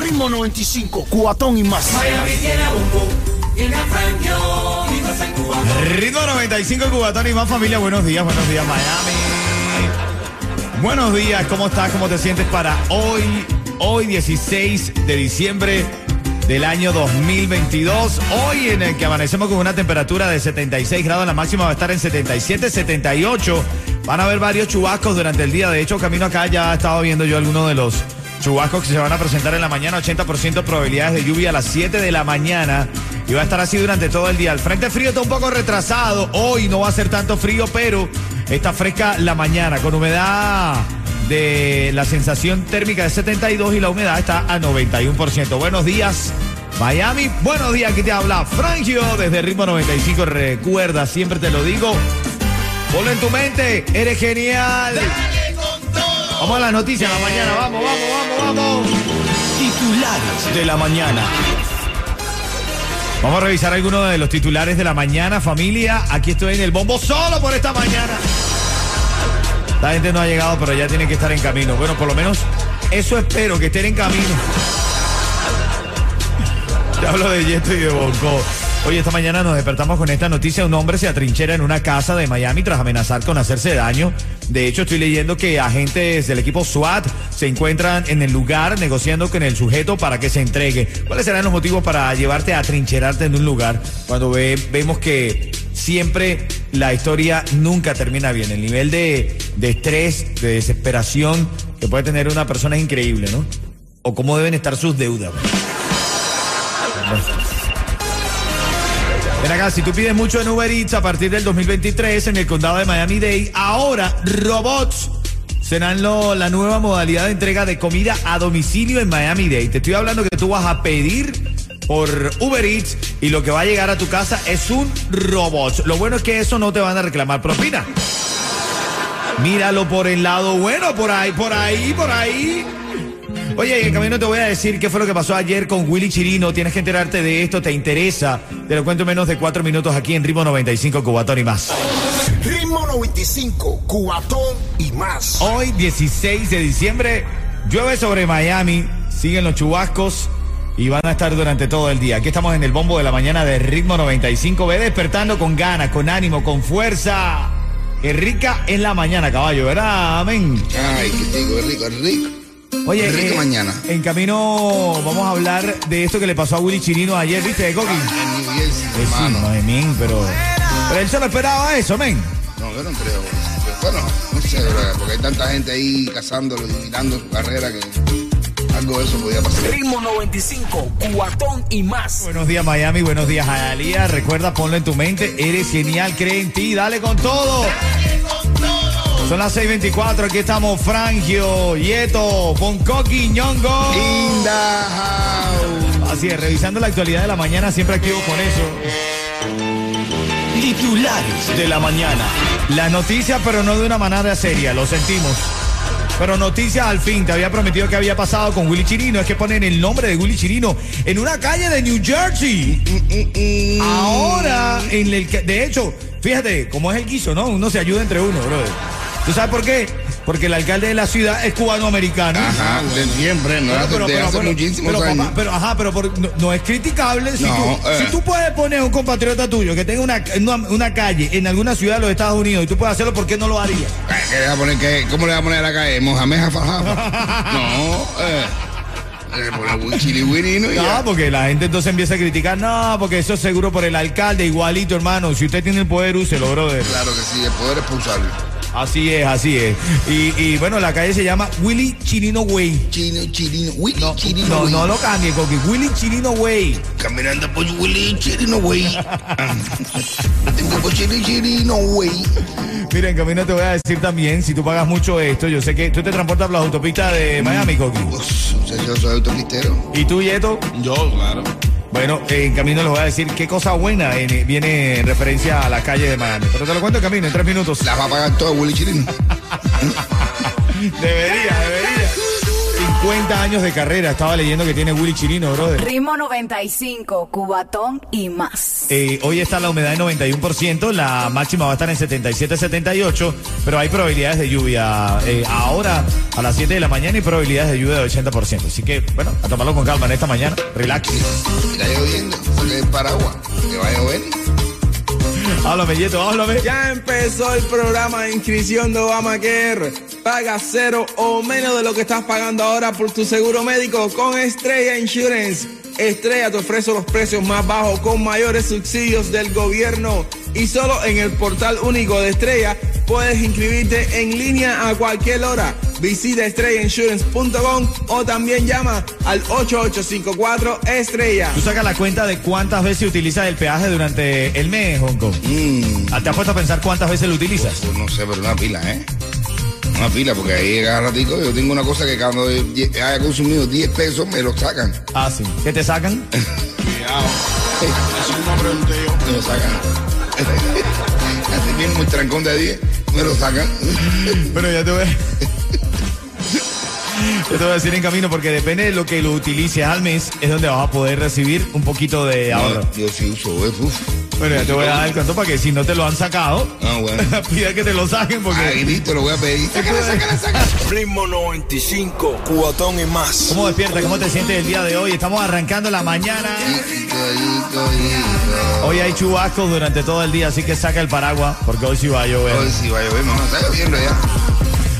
Ritmo 95, cuatón y más. Ritmo 95 Cubatón y más familia. Buenos días, buenos días Miami. Buenos días, ¿cómo estás? ¿Cómo te sientes para hoy? Hoy 16 de diciembre del año 2022. Hoy en el que amanecemos con una temperatura de 76 grados, la máxima va a estar en 77, 78. Van a haber varios chubascos durante el día. De hecho, camino acá ya he estado viendo yo algunos de los chubascos que se van a presentar en la mañana. 80% probabilidades de lluvia a las 7 de la mañana. Y va a estar así durante todo el día. El frente frío está un poco retrasado. Hoy no va a ser tanto frío, pero está fresca la mañana con humedad de la sensación térmica de 72 y la humedad está a 91%. Buenos días, Miami. Buenos días, aquí te habla Frangio desde Ritmo 95. Recuerda, siempre te lo digo. Ponlo en tu mente, eres genial. Vamos a las noticias de la mañana, vamos, vamos, vamos, vamos. Titulares de la mañana. Vamos a revisar algunos de los titulares de la mañana, familia. Aquí estoy en el bombo solo por esta mañana. La gente no ha llegado, pero ya tiene que estar en camino. Bueno, por lo menos eso espero, que estén en camino. Te hablo de Yeto y de Bonco. Hoy esta mañana nos despertamos con esta noticia. Un hombre se atrinchera en una casa de Miami tras amenazar con hacerse daño. De hecho, estoy leyendo que agentes del equipo SWAT se encuentran en el lugar negociando con el sujeto para que se entregue. ¿Cuáles serán los motivos para llevarte a atrincherarte en un lugar cuando ve- vemos que siempre la historia nunca termina bien? El nivel de, de estrés, de desesperación que puede tener una persona es increíble, ¿no? O cómo deben estar sus deudas. Ven acá, si tú pides mucho en Uber Eats a partir del 2023 en el condado de Miami-Dade, ahora robots serán lo- la nueva modalidad de entrega de comida a domicilio en Miami-Dade. Te estoy hablando que tú vas a pedir por Uber Eats y lo que va a llegar a tu casa es un robot. Lo bueno es que eso no te van a reclamar propina. Míralo por el lado bueno, por ahí, por ahí, por ahí. Oye, en el camino te voy a decir qué fue lo que pasó ayer con Willy Chirino. Tienes que enterarte de esto, te interesa. Te lo cuento en menos de cuatro minutos aquí en Ritmo 95 Cubatón y más. Ritmo 95, cuatón y más. Hoy, 16 de diciembre, llueve sobre Miami, siguen los chubascos y van a estar durante todo el día. Aquí estamos en el bombo de la mañana de Ritmo 95. Ve despertando con ganas, con ánimo, con fuerza. Qué rica es la mañana, caballo, ¿verdad? Amén. Ay, qué rico, es rico, es rico. Oye, eh, mañana. en camino vamos a hablar de esto que le pasó a Willy Chirino ayer, ¿viste, de Coqui? Jersey, Eh, sí, no, men, pero... Pero él se lo esperaba eso, men. No, yo no creo. Bueno, no sé, porque hay tanta gente ahí cazándolo y mirando su carrera que algo de eso podía pasar. Ritmo 95, cuatón y más. Buenos días, Miami. Buenos días, Jalía. Recuerda, ponlo en tu mente. Eres genial, cree en ti. Dale con todo. Son las 6:24. Aquí estamos, Frangio, Yeto, Boncoqui, Ñongo. In the house. Así es, revisando la actualidad de la mañana, siempre activo con eso. Titulares de la mañana. La noticia, pero no de una manera seria, lo sentimos. Pero noticias al fin, te había prometido que había pasado con Willy Chirino, es que ponen el nombre de Willy Chirino en una calle de New Jersey. Ahora, en el que, de hecho, fíjate cómo es el guiso, ¿no? Uno se ayuda entre uno, brother. ¿Tú sabes por qué? Porque el alcalde de la ciudad es cubano-americano. Ajá, de siempre, no hace, de hace muchísimos pero, años. papá, pero, ajá, pero por- no, no es criticable si, No, tú, eh. si tú puedes poner un compatriota tuyo que tenga una, una, una calle en alguna ciudad de los Estados Unidos y tú puedes hacerlo, ¿por qué no lo harías? Eh, ¿qué le a poner, qué? ¿Cómo le va a poner a la calle? ¿Mohamed Jaffa? No, eh. No, porque la gente entonces empieza a criticar, no, porque eso es seguro por el alcalde, igualito, hermano. Si usted tiene el poder, úselo, brother. Claro que sí, el poder expulsarlo. Así es, así es. Y, y bueno, la calle se llama Willy Chirino Way. Chino, chirino, Willy No, Chirino, no, güey. no lo cambie, Coqui. Willy Chirino Way. Caminando por Willy Chirino, güey. Tengo por Chiri Chirino, güey. Mira, en camino te voy a decir también, si tú pagas mucho esto, yo sé que tú te transportas por las autopistas de Miami, Coqui. Pues, si yo soy autopistero. ¿Y tú, Yeto? Yo, claro. Bueno, en camino les voy a decir qué cosa buena eh, viene en referencia a la calle de Miami. Pero te lo cuento en camino, en tres minutos. La va a pagar todo Willy Chirino. Debería, debería. 50 años de carrera, estaba leyendo que tiene Willy Chirino, brother. Ritmo 95, Cubatón y más. Eh, hoy está la humedad en 91%, la máxima va a estar en 77-78, pero hay probabilidades de lluvia eh, ahora a las 7 de la mañana y probabilidades de lluvia de 80%. Así que, bueno, a tomarlo con calma en esta mañana, relax. Está lloviendo. Saque el paraguas. Que va a llover. Háblame, Yeto, háblame. Ya empezó el programa de inscripción de Obamacare. Paga cero o menos de lo que estás pagando ahora por tu seguro médico con Estrella Insurance. Estrella te ofrece los precios más bajos con mayores subsidios del gobierno. Y solo en el portal único de Estrella puedes inscribirte en línea a cualquier hora. Visita estrellainsurance.com o también llama al 8854 Estrella. Tú sacas la cuenta de cuántas veces utilizas el peaje durante el mes, Hong Kong. Ah, ¿Te has puesto a pensar cuántas veces lo utilizas? Pues no sé, pero una pila, ¿eh? Una pila, porque ahí cada ratico yo tengo una cosa que cuando haya consumido 10 pesos me lo sacan. Ah, sí. ¿Qué te sacan? Eso no pregunté yo. Me lo sacan. Así mismo el trancón de 10 me lo sacan. Bueno, ya te voy a... Yo te voy a decir en camino porque depende de lo que lo utilices al mes, es donde vas a poder recibir un poquito de ahorro. No, yo sí uso, eh, uf. Bueno, ya te voy a dar el cuento para que si no te lo han sacado, Ah, bueno. pida que te lo saquen porque... Ahí listo, lo voy a pedir. Sácala, sácala, sácala. Ritmo 95, Cubatón y más. ¿Cómo despierta? ¿Cómo te sientes el día de hoy? Estamos arrancando la mañana. Hoy hay chubascos durante todo el día, así que saca el paraguas porque hoy sí va a llover. Hoy sí va a llover, mamá. Está lloviendo ya.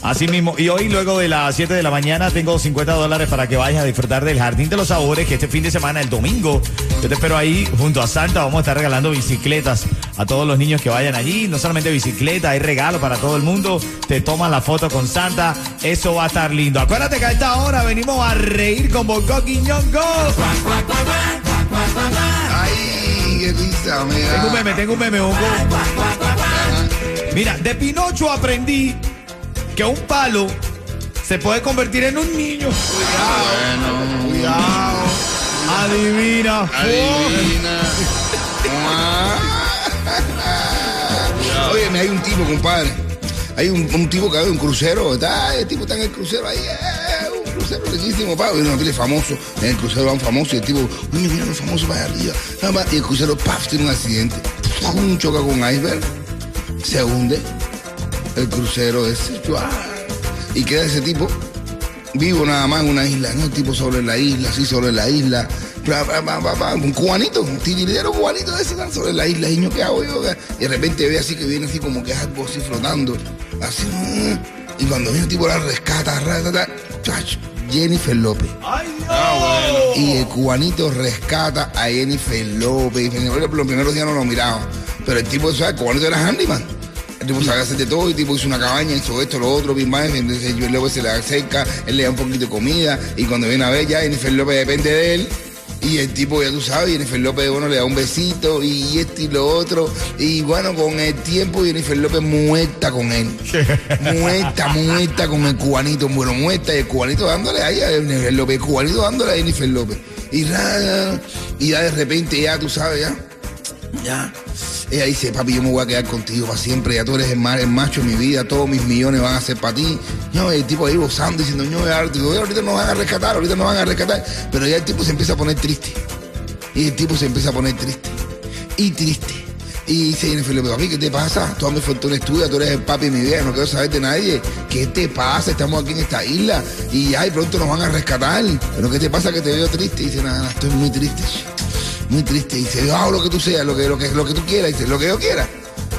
Así mismo, y hoy luego de las 7 de la mañana tengo 50 dólares para que vayas a disfrutar del Jardín de los Sabores, que este fin de semana, el domingo, yo te espero ahí junto a Santa, vamos a estar regalando bicicletas a todos los niños que vayan allí, no solamente bicicleta, hay regalo para todo el mundo, te toman la foto con Santa, eso va a estar lindo. Acuérdate que a esta hora venimos a reír con Bongo Quiñongo. Ay, qué risa, mira. Tengo un meme, tengo un meme, Bongo. Mira, de Pinocho aprendí que un palo se puede convertir en un niño. Bueno, Cuidado. Adivina. adivina. Oye, me hay un tipo, compadre. Hay un, un tipo que hay un crucero. Está, el tipo está en el crucero ahí. eh, un crucero riquísimo, pa. Y una pila de famoso. En el crucero van famosos. Y el tipo, oye, mira los famosos para allá arriba. Más, Y el crucero, paf, tiene un accidente. Un choca con un iceberg. Se hunde. El crucero ese. ¡chua! Y queda ese tipo vivo nada más en una isla, ¿no? Tipo sobre la isla, así sobre la isla. Bla, bla, bla, bla, bla, un cubanito, un titiritero cubanito de ese ¿no? sobre la isla, niño, ¿qué hago yo? Y de repente ve así que viene así como que es algo así flotando, así, y cuando viene el tipo la rescata, ra, ta, ta, chach, Jennifer López. ¡Ay, Dios! Y el cubanito rescata a Jennifer López. Y Jennifer López los primeros días no lo miraba. Pero el tipo, ¿sabes? El cubanito era handyman. Tipo hacer de todo. Y tipo hizo una cabaña, hizo esto, lo otro, bien más. Entonces Jennifer López se le acerca, él le da un poquito de comida. Y cuando viene a ver ya, Jennifer López depende de él. Y el tipo, ya tú sabes, Jennifer López, bueno, le da un besito y esto y lo otro. Y bueno, con el tiempo, Jennifer López muerta con él. muerta, muerta con el cubanito. Bueno, muerta y el cubanito dándole ahí a Jennifer López. El cubanito dándole a Jennifer López. Y, ra- y ya de repente, ya tú sabes, ya. Ya. Ella dice, papi, yo me voy a quedar contigo para siempre. Ya tú eres el, ma- el macho de mi vida. Todos mis millones van a ser para ti. No, el tipo ahí gozando, diciendo, no, ahorita nos van a rescatar, ahorita nos van a rescatar. Pero ya el tipo se empieza a poner triste. Y el tipo se empieza a poner triste. Y triste. Y dice Jennifer López, papi, ¿qué te pasa? Toda mi fortuna es tuya, tú eres el papi de mi vida, no quiero saber de nadie. ¿Qué te pasa? Estamos aquí en esta isla y ay, pronto nos van a rescatar. Pero ¿qué te pasa que te veo triste? Y dice, nada, estoy muy triste. Muy triste. Y dice, hago lo que tú seas, lo que, lo que, lo que tú quieras. Y dice, lo que yo quiera.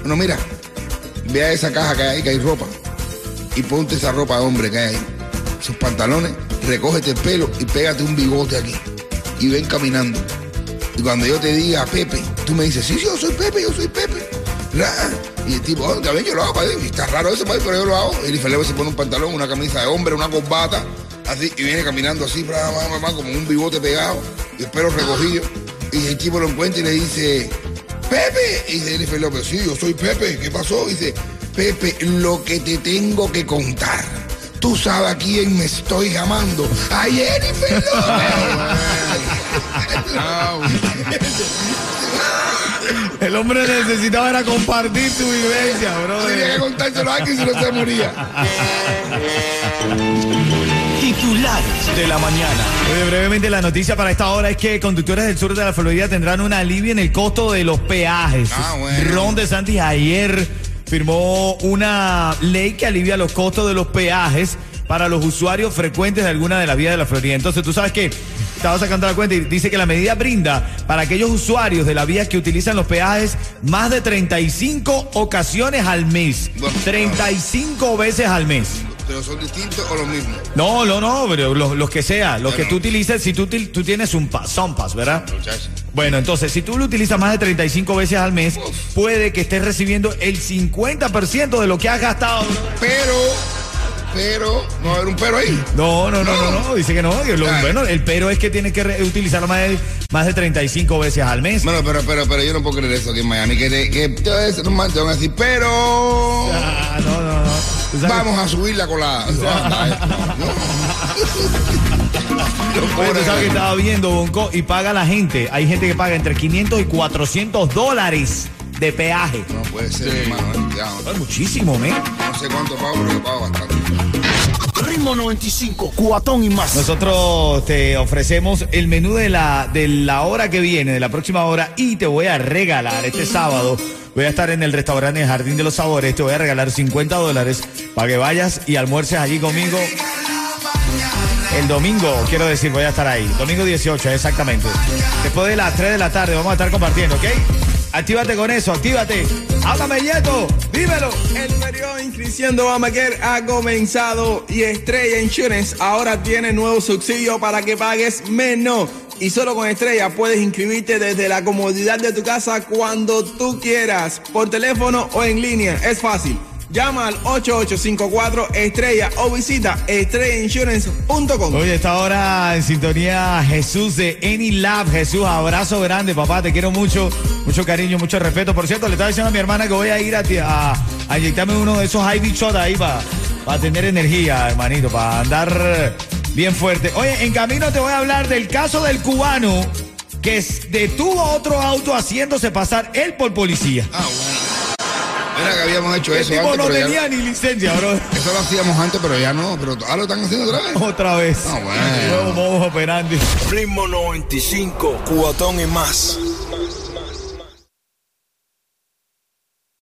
Bueno, mira, ve a esa caja que hay ahí, que hay ropa. Y ponte esa ropa de hombre que hay ahí. Esos pantalones, recógete el pelo y pégate un bigote aquí. Y ven caminando. Y cuando yo te diga Pepe, tú me dices, sí, sí, yo soy Pepe, yo soy Pepe. Y el tipo, oh, también yo lo hago, padre. Y está raro eso, padre, pero yo lo hago. Y el Felipe se pone un pantalón, una camisa de hombre, una corbata, así, y viene caminando así, bra, como un bigote pegado, y el pelo recogido. Y el tipo lo encuentra y le dice, Pepe. Y dice Jennifer López, sí, yo soy Pepe. ¿Qué pasó? Y dice, Pepe, lo que te tengo que contar. Tú sabes a quién me estoy llamando. A Jennifer López. El hombre necesitaba era compartir su vivencia, bro. Tenía que contárselo a alguien si no se moría. Titulares de la mañana. Oye, brevemente la noticia para esta hora es que conductores del sur de la Florida tendrán un alivio en el costo de los peajes. Ah, bueno. Ron DeSantis ayer firmó una ley que alivia los costos de los peajes para los usuarios frecuentes de alguna de las vías de la Florida. Entonces, tú sabes que estaba sacando la cuenta y dice que la medida brinda para aquellos usuarios de la vía que utilizan los peajes más de 35 ocasiones al mes. Bueno, 35 veces al mes. Pero son distintos o los mismos. No, no, no, pero los, los que sea, los que no. tú utilices, si tú, tú tienes un pass, son pass, ¿verdad? Bueno, entonces, si tú lo utilizas más de 35 veces al mes, puede que estés recibiendo el 50% de lo que has gastado. Pero, pero, no va a haber un pero ahí. No, no, no, no, no, dice que no. que lo- Ay. bueno, el pero es que tienes que utilizarlo más de, más de 35 veces al mes. Bueno, pero, pero, pero yo no puedo creer eso aquí en Miami. Que, te- que te van a decir, pero Ah, no, vamos a subir la colada. No. Tú sabes que estaba viendo, Bonco, y paga la gente. Hay gente que paga entre 500 y 400 dólares de peaje. No puede ser, hermano. eh, cuidado. Es muchísimo, ¿me? No sé cuánto pago, pero yo pago bastante. Ritmo 95, cuatón y más. Nosotros te ofrecemos el menú de la, de la hora que viene, de la próxima hora, y te voy a regalar este sábado. Voy a estar en el restaurante Jardín de los Sabores. Te voy a regalar 50 dólares para que vayas y almuerces allí conmigo. El domingo, quiero decir, voy a estar ahí. Domingo 18, exactamente. Después de las 3 de la tarde vamos a estar compartiendo, ¿ok? Actívate con eso, actívate. Háblame, Yeto, dímelo. El inscripción de Obamacare ha comenzado y Estrella Insurance ahora tiene nuevo subsidio para que pagues menos. Y solo con Estrella puedes inscribirte desde la comodidad de tu casa cuando tú quieras, por teléfono o en línea. Es fácil. Llama al 8854 Estrella o visita estrellainsurance.com. Oye, está ahora en sintonía Jesús de Any Lab. Jesús, abrazo grande, papá. Te quiero mucho, mucho cariño, mucho respeto. Por cierto, le estaba diciendo a mi hermana que voy a ir a, ti- a, a inyectarme uno de esos IV shot ahí para tener energía, hermanito, para andar bien fuerte. Oye, en camino te voy a hablar del caso del cubano que detuvo a otro auto haciéndose pasar él por policía. Ah. Mira que habíamos hecho eso tipo antes, no ya- tenía ni licencia, bro. Eso lo hacíamos antes, pero ya no. Pero ahora lo están haciendo otra vez. Otra vez. Ah, bueno. Nuevo modo operandi. Ritmo 95, cuatón y más.